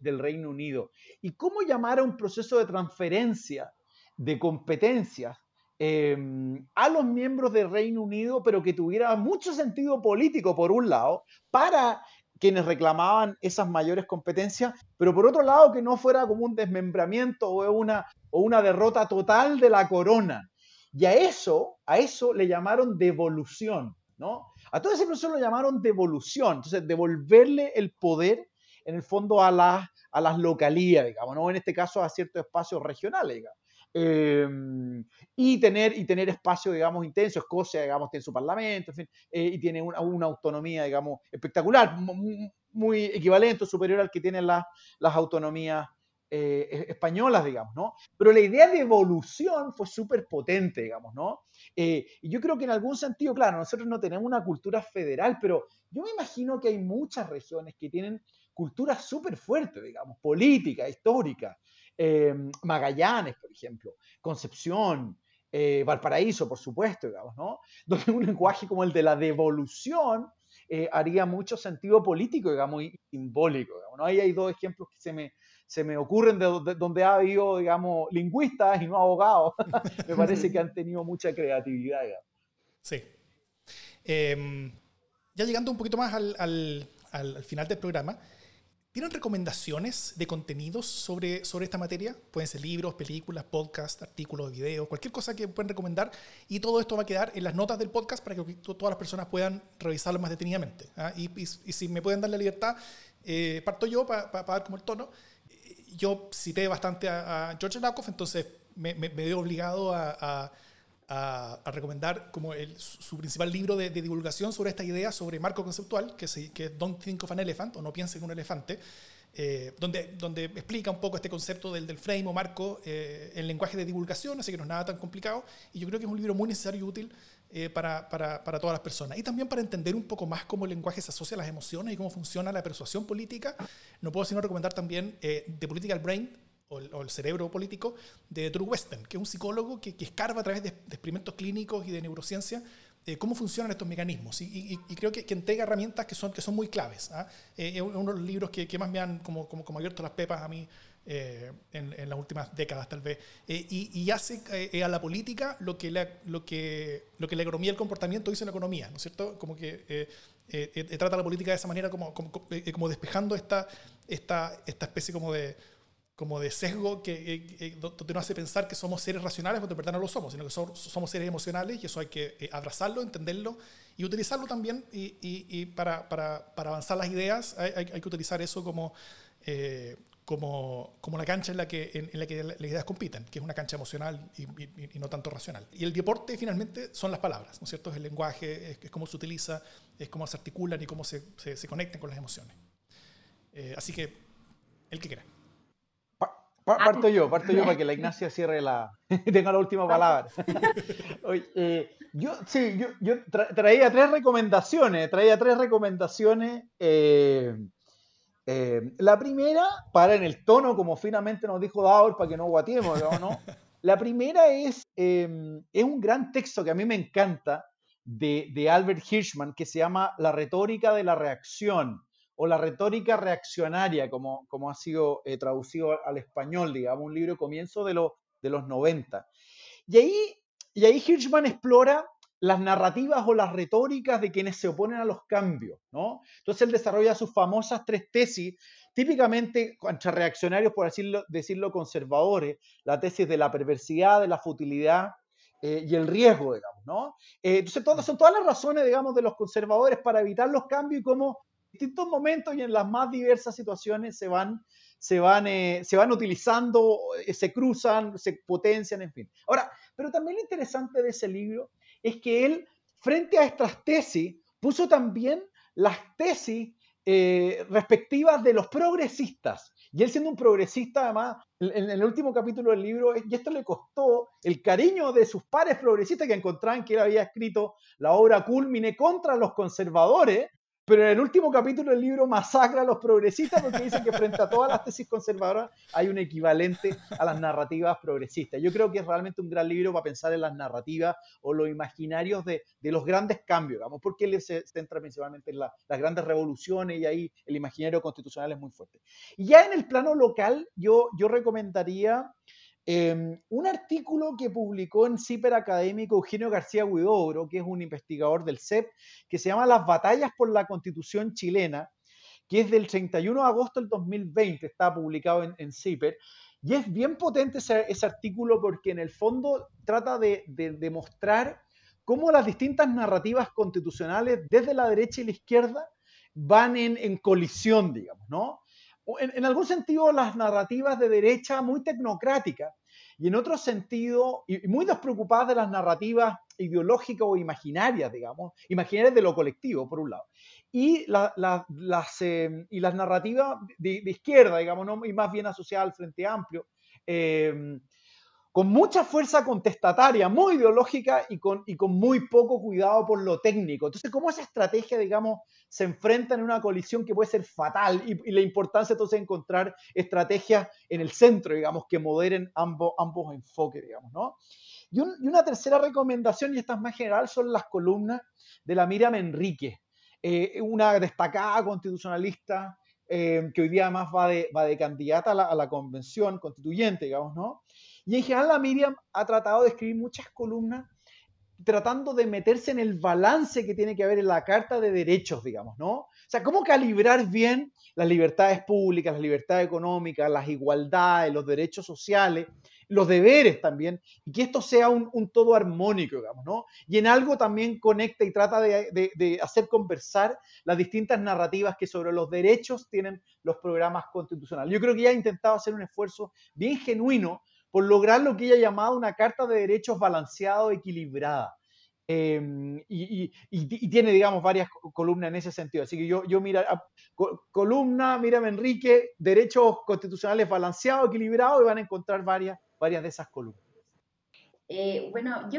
Reino Unido. Y cómo llamar a un proceso de transferencia de competencias em, a los miembros del Reino Unido, pero que tuviera mucho sentido político, por un lado, para quienes reclamaban esas mayores competencias, pero por otro lado que no fuera como un desmembramiento o una, o una derrota total de la corona. Y a eso, a eso le llamaron devolución, ¿no? A todo ese proceso lo llamaron devolución, entonces devolverle el poder en el fondo a las, a las localías, digamos, ¿no? En este caso a ciertos espacios regionales, digamos. Em, y, tener, y tener espacio, digamos, intenso. Escocia, digamos, tiene su parlamento, en fin, eh, y tiene una, una, autonomía, digamos, espectacular, muy, equivalente o superior al que tienen las autonomías eh, españolas, digamos, ¿no? Pero la idea de evolución fue súper potente, digamos, ¿no? Eh, y yo creo que en algún sentido, claro, nosotros no tenemos una cultura federal, pero yo me imagino que hay muchas regiones que tienen culturas súper fuertes, digamos, política, histórica. Eh, Magallanes, por ejemplo, Concepción, eh, Valparaíso, por supuesto, digamos, ¿no? Donde un lenguaje como el de la devolución haría mucho sentido político, digamos, y simbólico, digamos, ¿no? Ahí hay dos ejemplos que se me, se me ocurren de, donde ha habido, digamos, lingüistas y no abogados. me parece que han tenido mucha creatividad, digamos. Sí. Em, ya llegando un poquito más al, al, al final del programa, ¿Tienen recomendaciones de contenidos sobre, sobre esta materia? Pueden ser libros, películas, podcasts, artículos, videos, cualquier cosa que puedan recomendar. Y todo esto va a quedar en las notas del podcast para que todas las personas puedan revisarlo más detenidamente. ¿ah? Y, y, si me pueden dar la libertad, eh, parto yo para dar como el tono. Yo cité bastante a, George Lakoff, entonces me, me, veo obligado a, a, recomendar como el, su principal libro de, divulgación sobre esta idea, sobre marco conceptual, que, se, que es Don't Think of an Elephant, o No piense en un elefante, eh, donde, donde explica un poco este concepto del, del frame o marco eh, en lenguaje de divulgación, así que no es nada tan complicado, y yo creo que es un libro muy necesario y útil eh, para, para, para, todas las personas. Y también para entender un poco más cómo el lenguaje se asocia a las emociones y cómo funciona la persuasión política, no puedo sino recomendar también The Political Brain, o el, cerebro político, de Drew Weston, que es un psicólogo que, que escarba a través de, experimentos clínicos y de neurociencia eh, cómo funcionan estos mecanismos. Y, creo que, que, entrega herramientas que son, que son muy claves. ¿ah? Eh, es uno de los libros que, que más me han como, como, como, abierto las pepas a mí eh, en, en, las últimas décadas, tal vez. y, y, hace a la política lo que la, lo, que, lo que la economía y el comportamiento dice la economía, ¿no es cierto? Como que trata la política de esa manera, como, como, como despejando esta, esta, esta especie como de como de sesgo que, que, te nos hace pensar que somos seres racionales cuando en verdad no lo somos, sino que somos, seres emocionales y eso hay que eh, abrazarlo, entenderlo y utilizarlo también. Y, y, para, para, para, avanzar las ideas hay, hay, que utilizar eso como, eh, como, como la cancha en la, que, en, la que las ideas compiten, que es una cancha emocional y, no tanto racional. Y el deporte finalmente son las palabras, ¿no es cierto? Es el lenguaje, es, cómo se utiliza, es cómo se articulan y cómo se, se, se conectan con las emociones. Eh, así que, el que quiera. Ah, parto yo, parto yo para que la Ignacia cierre la. tenga la última palabra. Eh, yo, sí, yo, traía tres recomendaciones. Traía tres recomendaciones. Eh, eh, la primera, para en el tono, como finalmente nos dijo Daur, para que no guatiemos, ¿no? La primera es, em, es un gran texto que a mí me encanta de, de Albert Hirschman que se llama La retórica de la reacción o la retórica reaccionaria, como, como ha sido eh, traducido al español, digamos, un libro comienzo de, de los 90. Y ahí, y ahí Hirschman explora las narrativas o las retóricas de quienes se oponen a los cambios, ¿no? Entonces él desarrolla sus famosas tres tesis, típicamente contra reaccionarios, por decirlo, decirlo conservadores, la tesis de la perversidad, de la futilidad eh, y el riesgo, digamos, ¿no? Eh, entonces todas, son todas las razones, digamos, de los conservadores para evitar los cambios y cómo distintos momentos y en las más diversas situaciones se van, se van, eh, se van utilizando, eh, se cruzan, se potencian, en fin. Ahora, pero también lo interesante de ese libro es que él, frente a estas tesis, puso también las tesis eh, respectivas de los progresistas. Y él siendo un progresista, además, en, el último capítulo del libro, y esto le costó el cariño de sus pares progresistas que encontraban que él había escrito la obra culmine contra los conservadores, pero en el último capítulo del libro masacra a los progresistas porque dicen que frente a todas las tesis conservadoras hay un equivalente a las narrativas progresistas. Yo creo que es realmente un gran libro para pensar en las narrativas o los imaginarios de, de los grandes cambios, porque él se centra principalmente en las grandes revoluciones y ahí el imaginario constitucional es muy fuerte. Y ya en el plano local, yo, yo recomendaría Em, un artículo que publicó en CIPER Académico Eugenio García Huidobro, que es un investigador del CEP, que se llama Las batallas por la constitución chilena, que es del 31 de agosto del 2020, está publicado en, CIPER. Y es bien potente ese, artículo porque en el fondo trata de, demostrar cómo las distintas narrativas constitucionales desde la derecha y la izquierda van en, colisión, digamos, ¿no? En, en, algún sentido, las narrativas de derecha muy tecnocráticas y en otro sentido, y muy despreocupadas de las narrativas ideológicas o imaginarias, digamos, imaginarias de lo colectivo, por un lado. Y, las, eh, y las narrativas de, izquierda, digamos, y más bien asociadas al Frente Amplio, eh, con mucha fuerza contestataria, muy ideológica y con, y con muy poco cuidado por lo técnico. Entonces, ¿cómo esa estrategia, digamos, se enfrenta en una colisión que puede ser fatal? Y, la importancia entonces de encontrar estrategias en el centro, digamos, que moderen ambos, ambos enfoques, digamos, ¿no? Y, una tercera recomendación, y esta es más general, son las columnas de la Miriam Enrique, eh, una destacada constitucionalista eh, que hoy día además va de, va de candidata a la, a la convención constituyente, digamos, ¿no? Y en general la Miriam ha tratado de escribir muchas columnas tratando de meterse en el balance que tiene que haber en la Carta de Derechos, digamos, ¿no? O sea, cómo calibrar bien las libertades públicas, las libertades económicas, las igualdades, los derechos sociales los deberes también, y que esto sea un, todo armónico, digamos, ¿no? Y en algo también conecta y trata de, hacer conversar las distintas narrativas que sobre los derechos tienen los programas constitucionales. Yo creo que ella ha intentado hacer un esfuerzo bien genuino por lograr lo que ella ha llamado una carta de derechos balanceado, equilibrada. Em, y, tiene, digamos, varias columnas en ese sentido. Así que yo, yo mira, ah, columna, mírame Enrique, derechos constitucionales balanceados, equilibrados, y van a encontrar varias, varias de esas columnas. Eh, bueno, yo,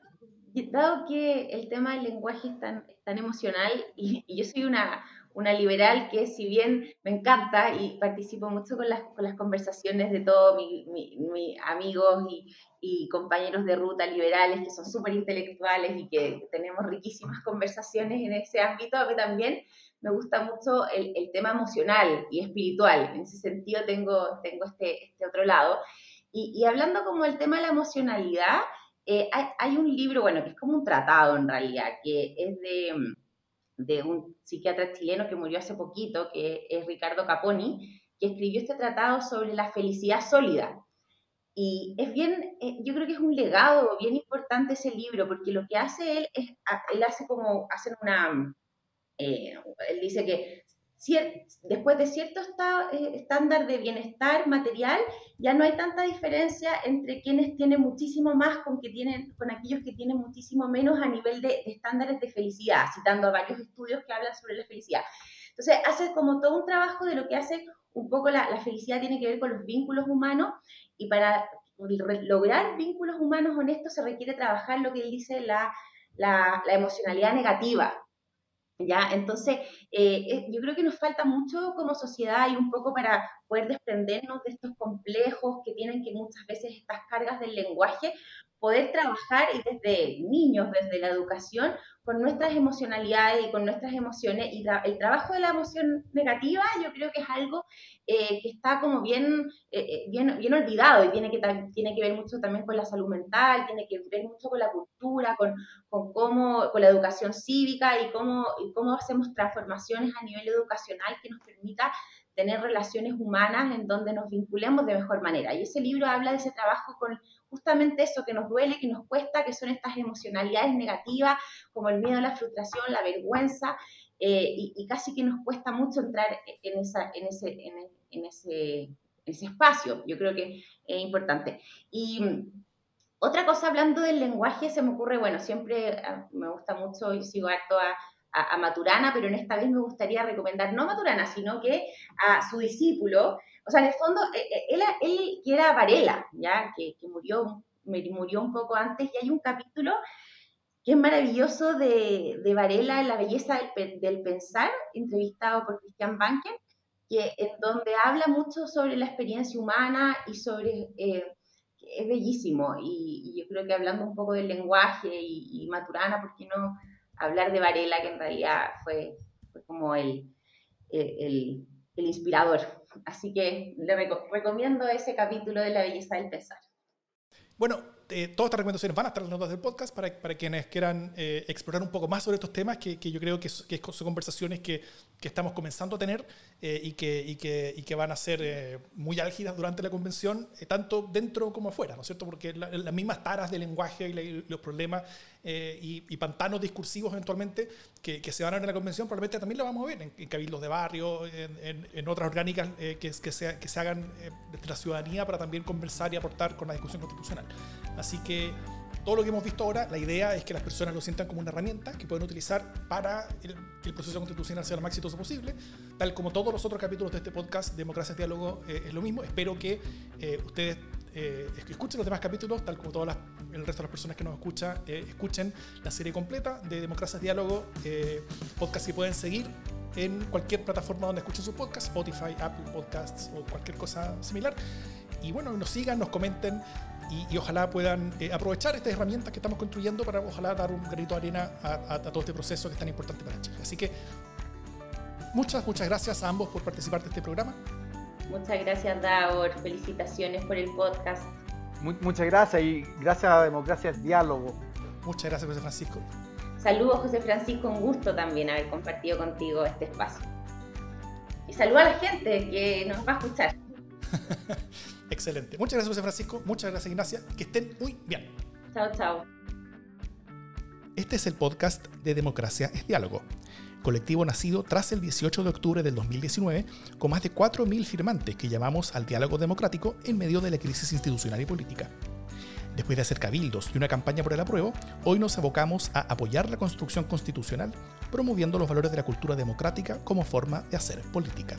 dado que el tema del lenguaje es tan, tan emocional, y, yo soy una, una liberal que si bien me encanta y participo mucho con las, con las conversaciones de todos mis mi, amigos y, y, compañeros de ruta liberales que son súper intelectuales y que tenemos riquísimas conversaciones en ese ámbito, a mí también me gusta mucho el, el tema emocional y espiritual. En ese sentido tengo, tengo este, este otro lado. Y, y hablando como el tema de la emocionalidad, eh, hay, hay un libro, bueno, que es como un tratado en realidad, que es de de un psiquiatra chileno que murió hace poquito, que es Ricardo Caponi, que escribió este tratado sobre la felicidad sólida. Y es bien, eh, yo creo que es un legado bien importante ese libro, porque lo que hace él es, él hace como, hacen una, eh, él dice que después de cierto eh, estándar de bienestar material, ya no hay tanta diferencia entre quienes tienen muchísimo más con, que tienen, con aquellos que tienen muchísimo menos a nivel de, estándares de felicidad, citando a varios estudios que hablan sobre la felicidad. Entonces, hace como todo un trabajo de lo que hace un poco la, la felicidad tiene que ver con los vínculos humanos y para lograr vínculos humanos honestos se requiere trabajar lo que él dice la, la, la emocionalidad negativa, ¿Ya? Entonces, eh, yo creo que nos falta mucho como sociedad y un poco para poder desprendernos de estos complejos que tienen que muchas veces estas cargas del lenguaje, poder trabajar y desde niños, desde la educación, con nuestras emocionalidades y con nuestras emociones. Y el trabajo de la emoción negativa yo creo que es algo eh, que está como bien, eh, eh, bien, bien olvidado y tiene que, tiene que ver mucho también con la salud mental, tiene que ver mucho con la cultura, con, con, cómo, con la educación cívica y cómo, y cómo hacemos transformaciones a nivel educacional que nos permita tener relaciones humanas en donde nos vinculemos de mejor manera. Y ese libro habla de ese trabajo con justamente eso que nos duele, que nos cuesta, que son estas emocionalidades negativas, como el miedo, la frustración, la vergüenza, eh, y, casi que nos cuesta mucho entrar en, esa, en, ese, en, ese, ese espacio. Yo creo que es importante. Y mm, otra cosa, hablando del lenguaje, se me ocurre, bueno, siempre ah, me gusta mucho y sigo harto a, a, Maturana, pero en esta vez me gustaría recomendar no a Maturana, sino que a su discípulo, o sea, en el fondo, eh, eh, él, él que era Varela, ¿ya? Que, murió, murió un poco antes, y hay un capítulo que es maravilloso de, de Varela, La belleza del, del, pensar, entrevistado por Christian Banken, que, en donde habla mucho sobre la experiencia humana y sobre... Eh, es bellísimo, y, yo creo que hablando un poco del lenguaje y, y Maturana, ¿por qué no hablar de Varela, que en realidad fue, como el, el, el, inspirador? Así que le recomiendo ese capítulo de La belleza del pensar. Bueno, eh, todas estas recomendaciones van a estar en las notas del podcast para, para quienes quieran eh, explorar un poco más sobre estos temas que, que yo creo que, que, son conversaciones que, que, estamos comenzando a tener eh, y, y, y que van a ser muy álgidas durante la convención, tanto dentro como afuera, ¿no es cierto? Porque las mismas taras del lenguaje y, los problemas y, pantanos discursivos eventualmente que, se van a ver en la convención probablemente también lo vamos a ver en, cabildos de barrio, en, en otras orgánicas que, que, se, que se hagan desde la ciudadanía para también conversar y aportar con la discusión constitucional. Así que todo lo que hemos visto ahora, la idea es que las personas lo sientan como una herramienta que pueden utilizar para que el proceso constitucional sea lo más exitoso posible, tal como todos los otros capítulos de este podcast, Democracia en Diálogo, eh, es lo mismo. Espero que eh, ustedes eh, escuchen los demás capítulos, tal como todas el resto de las personas que nos escuchan, escuchen la serie completa de Democracia Diálogo, podcast que pueden seguir en cualquier plataforma donde escuchen sus podcasts, Spotify, Apple Podcasts o cualquier cosa similar. Y bueno, nos sigan, nos comenten y, ojalá puedan eh, aprovechar estas herramientas que estamos construyendo para ojalá dar un granito de arena a, todo este proceso que es tan importante para Chile. Así que muchas, muchas gracias a ambos por participar de este programa. Muchas gracias, Davor. Felicitaciones por el podcast. muchas gracias y gracias a Democracia Diálogo. Muchas gracias, José Francisco. Saludos, José Francisco. Un gusto también haber compartido contigo este espacio. Y saludos a la gente que nos va a escuchar. Excelente. Muchas gracias, José Francisco. Muchas gracias, Ignacia. Que estén muy bien. Chao, chao. Este es el podcast de Democracia es Diálogo, colectivo nacido tras el 18 de octubre del 2019 con más de 4.000 firmantes que llamamos al diálogo democrático en medio de la crisis institucional y política. Después de hacer cabildos y una campaña por el apruebo, hoy nos abocamos a apoyar la construcción constitucional, promoviendo los valores de la cultura democrática como forma de hacer política.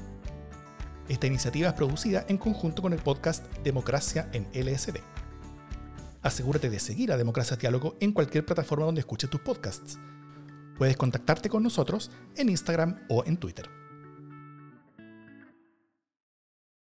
Esta iniciativa es producida en conjunto con el podcast Democracia en LSD. Asegúrate de seguir a Democracia Diálogo en cualquier plataforma donde escuches tus podcasts. Puedes contactarte con nosotros en Instagram o en Twitter.